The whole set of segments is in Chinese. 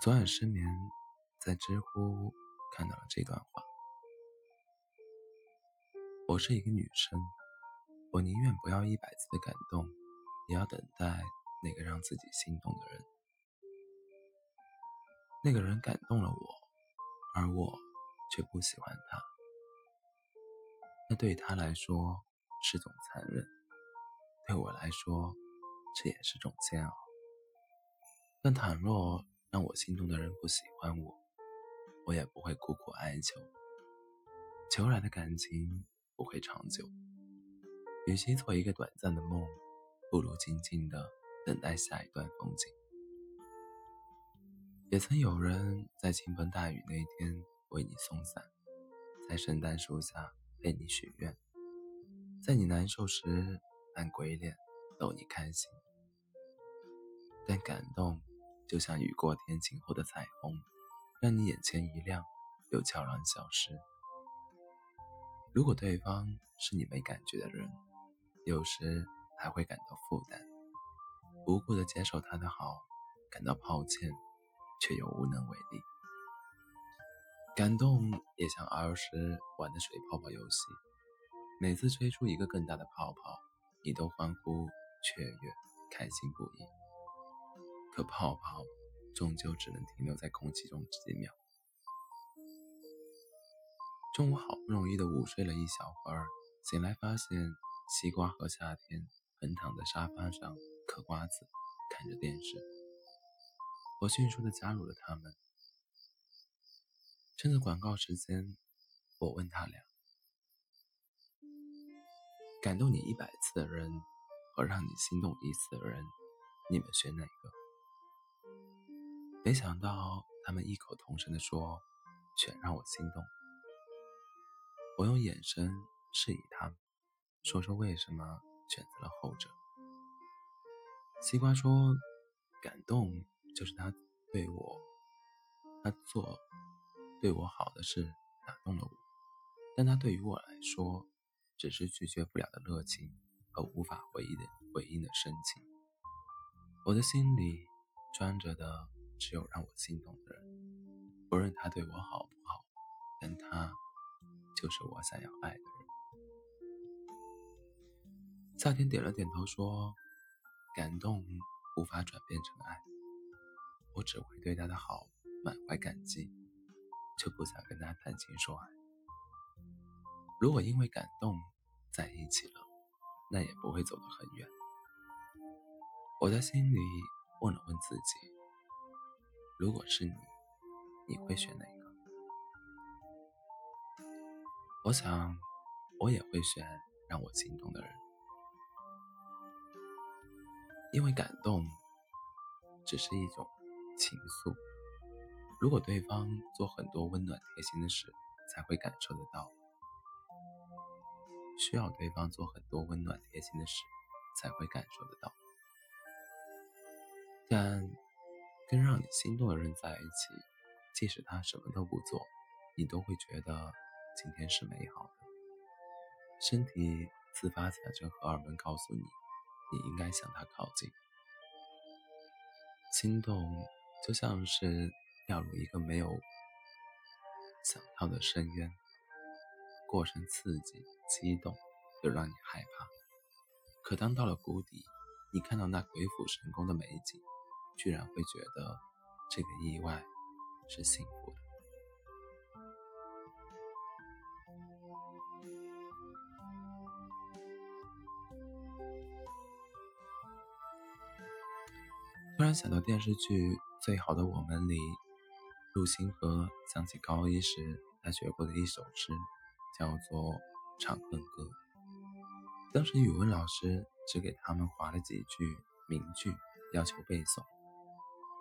昨晚失眠，在知乎看到了这段话：我是一个女生，我宁愿不要一百次的感动，也要等待那个让自己心动的人。那个人感动了我，而我却不喜欢他，那对他来说是种残忍，对我来说这也是种煎熬。但倘若……让我心动的人不喜欢我，我也不会苦苦哀求。求来的感情不会长久。与其做一个短暂的梦，不如静静的等待下一段风景。也曾有人在倾盆大雨那天为你送伞，在圣诞树下为你许愿，在你难受时扮鬼脸逗你开心。但感动。就像雨过天晴后的彩虹，让你眼前一亮，又悄然消失。如果对方是你没感觉的人，有时还会感到负担，无故的接受他的好，感到抱歉，却又无能为力。感动也像儿时玩的水泡泡游戏，每次吹出一个更大的泡泡，你都欢呼雀跃，开心不已。可泡泡终究只能停留在空气中几秒。中午好不容易的午睡了一小会儿，醒来发现西瓜和夏天横躺在沙发上嗑瓜子，看着电视。我迅速的加入了他们。趁着广告时间，我问他俩：感动你一百次的人和让你心动一次的人，你们选哪个？没想到他们异口同声地说：“全让我心动。”我用眼神示意他们，说说为什么选择了后者。西瓜说：“感动就是他对我，他做对我好的事打动了我，但他对于我来说，只是拒绝不了的热情和无法回应的回应的深情。我的心里装着的。”只有让我心动的人，不论他对我好不好，但他就是我想要爱的人。夏天点了点头，说：“感动无法转变成爱，我只会对他的好满怀感激，就不想跟他谈情说爱。如果因为感动在一起了，那也不会走得很远。”我在心里问了问自己。如果是你，你会选哪个？我想，我也会选让我心动的人，因为感动只是一种情愫。如果对方做很多温暖贴心的事，才会感受得到；需要对方做很多温暖贴心的事，才会感受得到。但。跟让你心动的人在一起，即使他什么都不做，你都会觉得今天是美好的。身体自发产生荷尔蒙，告诉你你应该向他靠近。心动就像是掉入一个没有想到的深渊，过程刺激、激动，又让你害怕。可当到了谷底，你看到那鬼斧神工的美景。居然会觉得这个意外是幸福的。突然想到电视剧《最好的我们》里，陆星河想起高一时他学过的一首诗，叫做《长恨歌》。当时语文老师只给他们划了几句名句，要求背诵。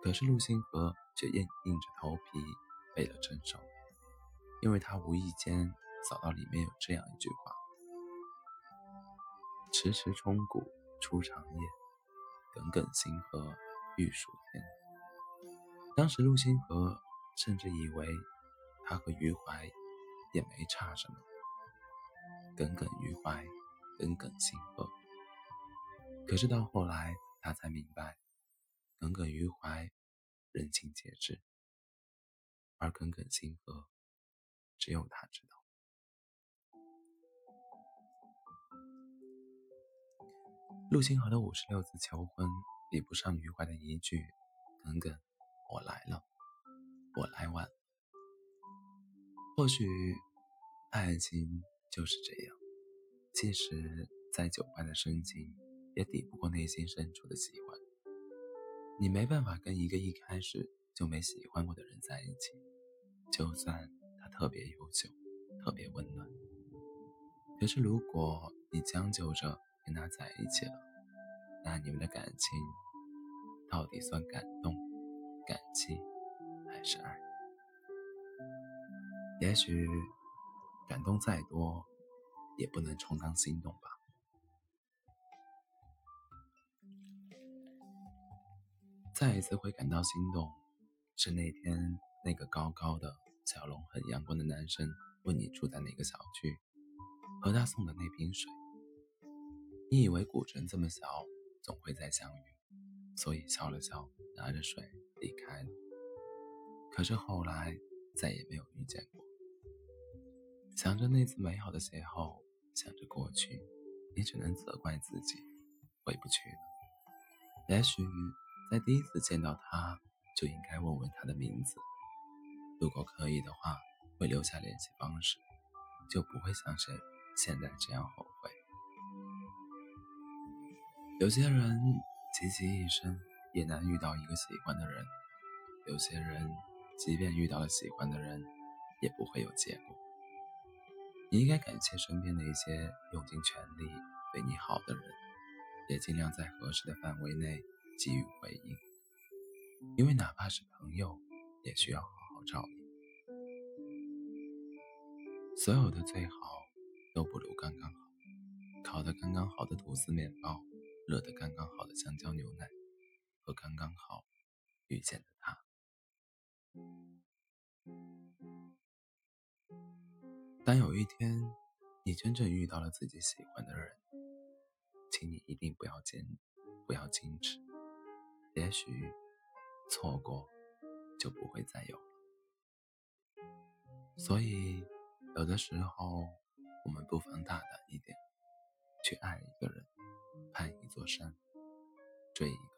可是陆星河却硬硬着头皮背了整首，因为他无意间扫到里面有这样一句话：“迟迟钟谷初长夜，耿耿星河欲曙天。”当时陆星河甚至以为他和余淮也没差什么，耿耿于怀，耿耿星河。可是到后来，他才明白。耿耿于怀，人尽皆知。而耿耿星河，只有他知道。陆星河的五十六次求婚，比不上余淮的一句“耿耿，我来了，我来晚了”。或许，爱情就是这样，即使再久伴的深情，也抵不过内心深处的喜欢。你没办法跟一个一开始就没喜欢过的人在一起，就算他特别优秀、特别温暖。可是，如果你将就着跟他在一起了，那你们的感情到底算感动、感激，还是爱？也许感动再多，也不能充当心动吧。再一次会感到心动，是那天那个高高的、笑容很阳光的男生问你住在哪个小区，和他送的那瓶水。你以为古城这么小，总会再相遇，所以笑了笑，拿着水离开了。可是后来再也没有遇见过。想着那次美好的邂逅，想着过去，你只能责怪自己回不去了。也许在第一次见到他，就应该问问他的名字。如果可以的话，会留下联系方式，就不会像现现在这样后悔。有些人积极一生也难遇到一个喜欢的人，有些人即便遇到了喜欢的人，也不会有结果。你应该感谢身边那些用尽全力对你好的人，也尽量在合适的范围内给予回应，因为哪怕是朋友，也需要好好照应。所有的最好都不如刚刚好，烤的刚刚好的吐司面包，热的刚刚好的香蕉牛奶，和刚刚好遇见的他。当有一天你真正遇到了自己喜欢的人，请你一定不要坚，不要矜持。也许错过就不会再有了。所以，有的时候我们不妨大胆一点，去爱一个人，攀一座山，追一。